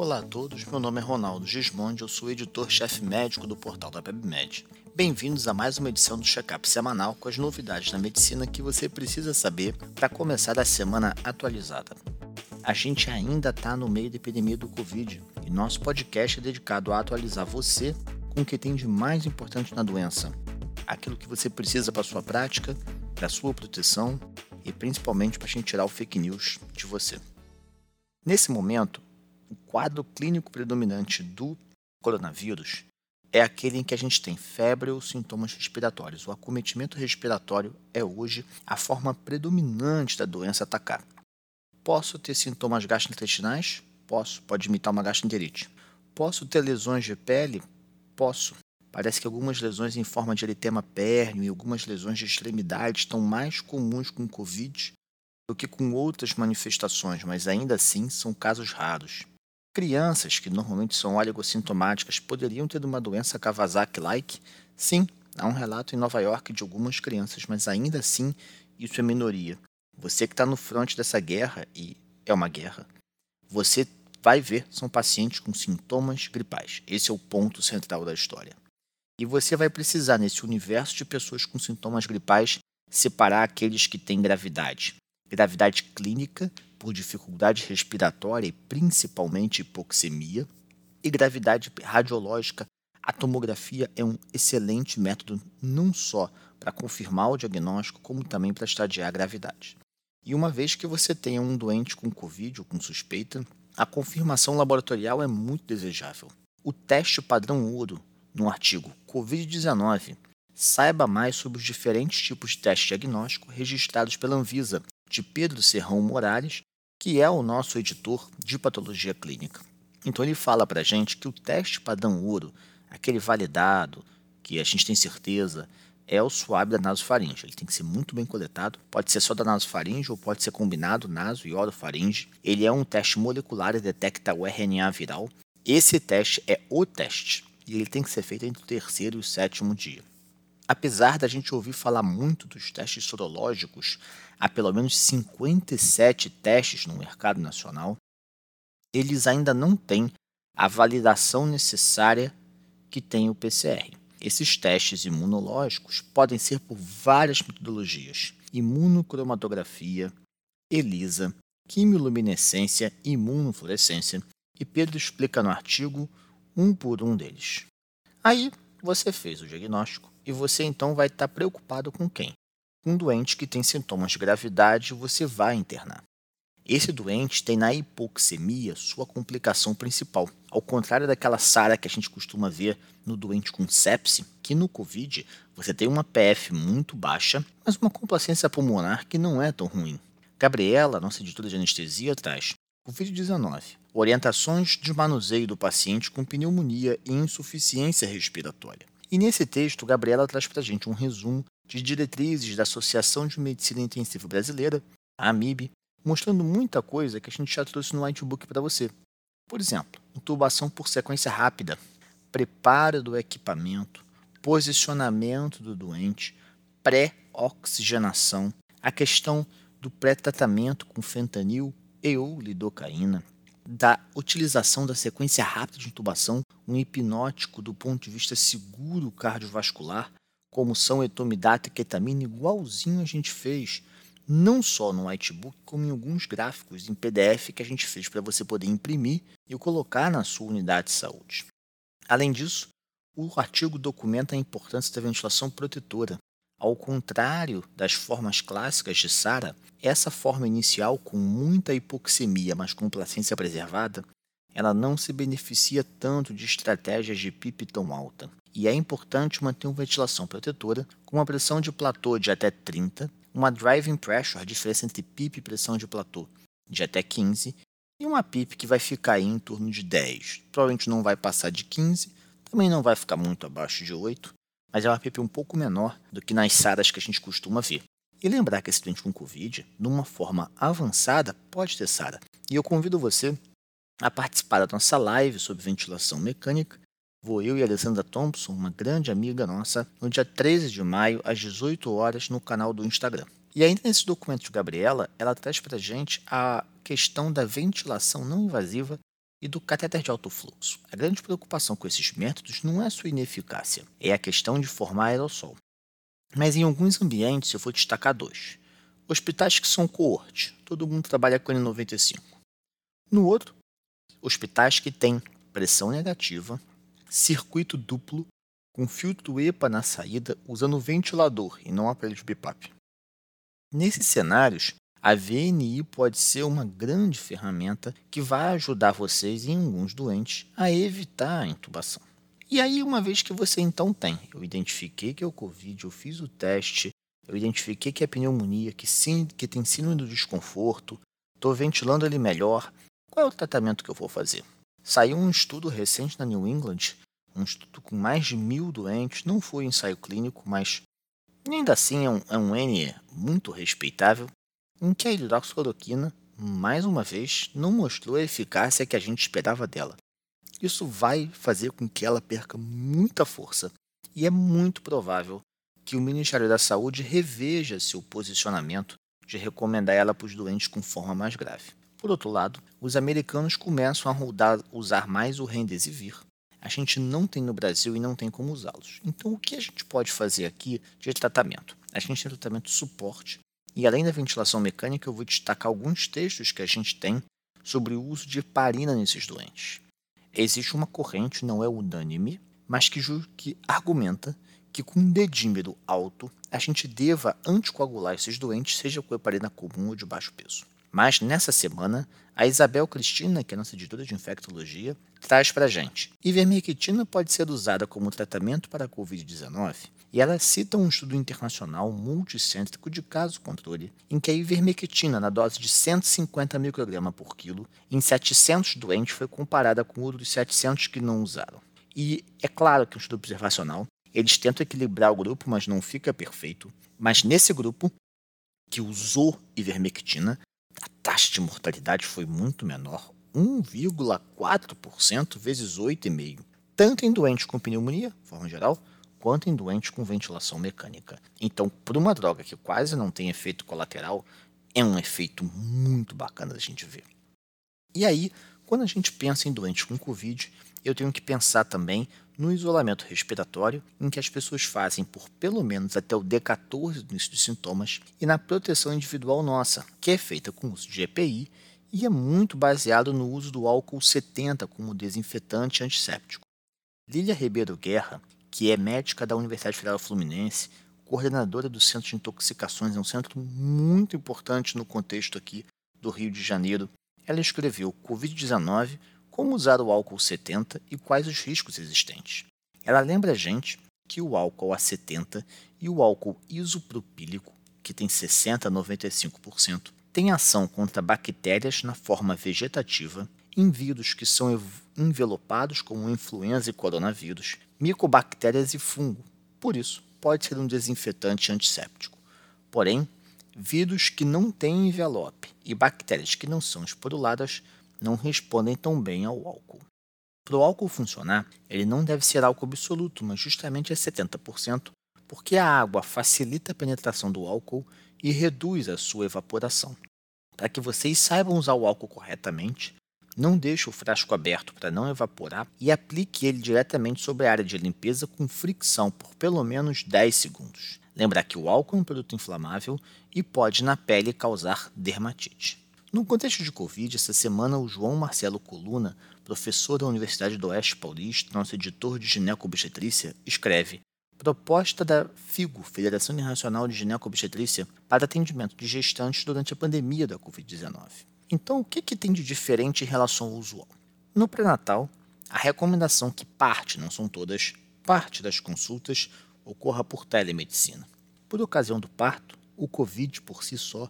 Olá a todos, meu nome é Ronaldo Gismondi, eu sou editor-chefe médico do portal da PebMed. Bem-vindos a mais uma edição do Checkup semanal com as novidades da medicina que você precisa saber para começar a semana atualizada. A gente ainda está no meio da epidemia do Covid e nosso podcast é dedicado a atualizar você com o que tem de mais importante na doença, aquilo que você precisa para sua prática, para sua proteção e principalmente para a gente tirar o fake news de você. Nesse momento, o quadro clínico predominante do coronavírus é aquele em que a gente tem febre ou sintomas respiratórios. O acometimento respiratório é hoje a forma predominante da doença atacar. Posso ter sintomas gastrointestinais? Posso. Pode imitar uma gastroenterite. Posso ter lesões de pele? Posso. Parece que algumas lesões em forma de eritema pérneo e algumas lesões de extremidade estão mais comuns com Covid do que com outras manifestações, mas ainda assim são casos raros. Crianças, que normalmente são oligossintomáticas, poderiam ter uma doença Kawasaki-like? Sim, há um relato em Nova York de algumas crianças, mas ainda assim isso é minoria. Você que está no fronte dessa guerra, e é uma guerra, você vai ver são pacientes com sintomas gripais. Esse é o ponto central da história. E você vai precisar, nesse universo de pessoas com sintomas gripais, separar aqueles que têm gravidade gravidade clínica por dificuldade respiratória e principalmente hipoxemia, e gravidade radiológica. A tomografia é um excelente método não só para confirmar o diagnóstico, como também para estadiar a gravidade. E uma vez que você tenha um doente com Covid ou com suspeita, a confirmação laboratorial é muito desejável. O teste padrão ouro no artigo Covid-19 saiba mais sobre os diferentes tipos de teste diagnóstico registrados pela Anvisa de Pedro Serrão Morales, que é o nosso editor de patologia clínica. Então ele fala para a gente que o teste padrão ouro, aquele validado, que a gente tem certeza, é o suave da nasofaringe. Ele tem que ser muito bem coletado. Pode ser só da nasofaringe ou pode ser combinado naso e orofaringe. Ele é um teste molecular e detecta o RNA viral. Esse teste é o teste e ele tem que ser feito entre o terceiro e o sétimo dia. Apesar da gente ouvir falar muito dos testes sorológicos, há pelo menos 57 testes no mercado nacional, eles ainda não têm a validação necessária que tem o PCR. Esses testes imunológicos podem ser por várias metodologias: imunocromatografia, ELISA, quimiluminescência e imunofluorescência, e Pedro explica no artigo um por um deles. Aí você fez o diagnóstico e você então vai estar preocupado com quem? Um doente que tem sintomas de gravidade, você vai internar. Esse doente tem na hipoxemia sua complicação principal. Ao contrário daquela SARA que a gente costuma ver no doente com sepse, que no COVID você tem uma PF muito baixa, mas uma complacência pulmonar que não é tão ruim. Gabriela, nossa editora de anestesia, traz Covid-19. Orientações de manuseio do paciente com pneumonia e insuficiência respiratória. E nesse texto, Gabriela traz para a gente um resumo de diretrizes da Associação de Medicina Intensiva Brasileira, a AMIB, mostrando muita coisa que a gente já trouxe no Whitebook para você. Por exemplo, intubação por sequência rápida, preparo do equipamento, posicionamento do doente, pré-oxigenação, a questão do pré-tratamento com fentanil e ou lidocaína, da utilização da sequência rápida de intubação, um hipnótico do ponto de vista seguro cardiovascular, como são etomidata e ketamina, igualzinho a gente fez, não só no whitebook, como em alguns gráficos em PDF que a gente fez para você poder imprimir e colocar na sua unidade de saúde. Além disso, o artigo documenta a importância da ventilação protetora, ao contrário das formas clássicas de SARA, essa forma inicial com muita hipoxemia, mas com placência preservada, ela não se beneficia tanto de estratégias de PIP tão alta. E é importante manter uma ventilação protetora com uma pressão de platô de até 30, uma driving pressure, a diferença entre PIP e pressão de platô, de até 15, e uma PIP que vai ficar aí em torno de 10. Provavelmente não vai passar de 15, também não vai ficar muito abaixo de 8, mas é uma PP um pouco menor do que nas SARAs que a gente costuma ver. E lembrar que esse doente com Covid, numa forma avançada, pode ter SARA. E eu convido você a participar da nossa live sobre ventilação mecânica. Vou eu e a Alessandra Thompson, uma grande amiga nossa, no dia 13 de maio, às 18 horas, no canal do Instagram. E ainda nesse documento de Gabriela, ela traz para a gente a questão da ventilação não invasiva e do catéter de alto fluxo. A grande preocupação com esses métodos não é sua ineficácia, é a questão de formar aerossol. Mas em alguns ambientes eu vou destacar dois. Hospitais que são coorte, todo mundo trabalha com N95. No outro, hospitais que têm pressão negativa, circuito duplo, com filtro EPA na saída, usando ventilador e não aparelho de BIPAP. Nesses cenários, a VNI pode ser uma grande ferramenta que vai ajudar vocês em alguns doentes a evitar a intubação. E aí, uma vez que você então tem, eu identifiquei que é o Covid, eu fiz o teste, eu identifiquei que é pneumonia, que, sim, que tem síndrome do desconforto, estou ventilando ele melhor, qual é o tratamento que eu vou fazer? Saiu um estudo recente na New England, um estudo com mais de mil doentes, não foi um ensaio clínico, mas ainda assim é um, é um N muito respeitável, em que a hidroxicloroquina, mais uma vez, não mostrou a eficácia que a gente esperava dela. Isso vai fazer com que ela perca muita força e é muito provável que o Ministério da Saúde reveja seu posicionamento de recomendar ela para os doentes com forma mais grave. Por outro lado, os americanos começam a rodar, usar mais o Remdesivir. A gente não tem no Brasil e não tem como usá-los. Então, o que a gente pode fazer aqui de tratamento? A gente tem tratamento de suporte e além da ventilação mecânica, eu vou destacar alguns textos que a gente tem sobre o uso de heparina nesses doentes. Existe uma corrente, não é unânime, mas que, que argumenta que com um dedímero alto a gente deva anticoagular esses doentes, seja com heparina comum ou de baixo peso. Mas nessa semana, a Isabel Cristina, que é nossa editora de infectologia, traz para gente. Ivermectina pode ser usada como tratamento para a Covid-19 e ela cita um estudo internacional multicêntrico de caso controle, em que a ivermectina, na dose de 150 microgramas por quilo, em 700 doentes foi comparada com o dos 700 que não usaram. E é claro que é um estudo observacional, eles tentam equilibrar o grupo, mas não fica perfeito. Mas nesse grupo, que usou ivermectina, taxa de mortalidade foi muito menor, 1,4% vezes 8,5%, tanto em doentes com pneumonia, de forma geral, quanto em doentes com ventilação mecânica. Então, para uma droga que quase não tem efeito colateral, é um efeito muito bacana da gente ver. E aí, quando a gente pensa em doentes com Covid, eu tenho que pensar também no isolamento respiratório, em que as pessoas fazem por pelo menos até o D14 do início dos sintomas, e na proteção individual nossa, que é feita com uso de EPI e é muito baseado no uso do álcool 70 como desinfetante antisséptico. Lília Ribeiro Guerra, que é médica da Universidade Federal Fluminense, coordenadora do Centro de Intoxicações, é um centro muito importante no contexto aqui do Rio de Janeiro. Ela escreveu Covid-19, como usar o álcool 70 e quais os riscos existentes. Ela lembra a gente que o álcool A70 e o álcool isopropílico, que tem 60 a 95%, tem ação contra bactérias na forma vegetativa, em vírus que são envelopados como influenza e coronavírus, micobactérias e fungo. Por isso, pode ser um desinfetante antisséptico. Porém, vírus que não têm envelope e bactérias que não são esporuladas não respondem tão bem ao álcool. Para o álcool funcionar, ele não deve ser álcool absoluto, mas justamente a 70%, porque a água facilita a penetração do álcool e reduz a sua evaporação. Para que vocês saibam usar o álcool corretamente, não deixe o frasco aberto para não evaporar e aplique ele diretamente sobre a área de limpeza com fricção por pelo menos 10 segundos. Lembrar que o álcool é um produto inflamável e pode na pele causar dermatite. No contexto de Covid, essa semana o João Marcelo Coluna, professor da Universidade do Oeste Paulista, nosso editor de ginecobstetrícia, escreve Proposta da FIGO, Federação Internacional de Ginecobstetrícia, para atendimento de gestantes durante a pandemia da Covid-19. Então, o que, que tem de diferente em relação ao usual? No pré-natal, a recomendação que parte, não são todas, parte das consultas ocorra por telemedicina. Por ocasião do parto, o COVID por si só,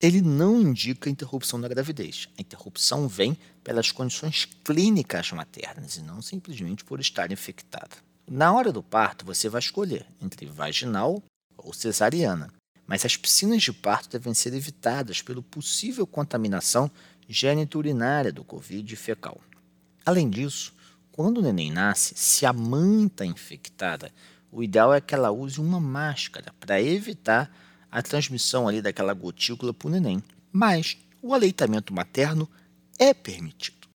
ele não indica interrupção da gravidez. A interrupção vem pelas condições clínicas maternas e não simplesmente por estar infectada. Na hora do parto, você vai escolher entre vaginal ou cesariana mas as piscinas de parto devem ser evitadas pelo possível contaminação gênito-urinária do Covid fecal. Além disso, quando o neném nasce, se a mãe está infectada, o ideal é que ela use uma máscara para evitar a transmissão ali daquela gotícula para o neném. Mas o aleitamento materno é permitido.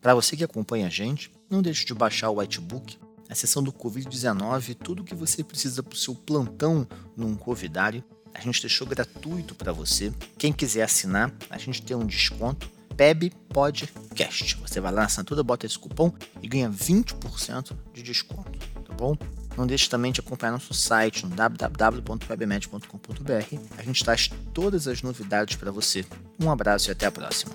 Para você que acompanha a gente, não deixe de baixar o Whitebook, a seção do Covid-19, tudo o que você precisa para o seu plantão num covidário. A gente deixou gratuito para você. Quem quiser assinar, a gente tem um desconto. PEB Podcast. Você vai lá na assinatura, bota esse cupom e ganha 20% de desconto, tá bom? Não deixe também de acompanhar nosso site no www.webmed.com.br. A gente traz todas as novidades para você. Um abraço e até a próxima.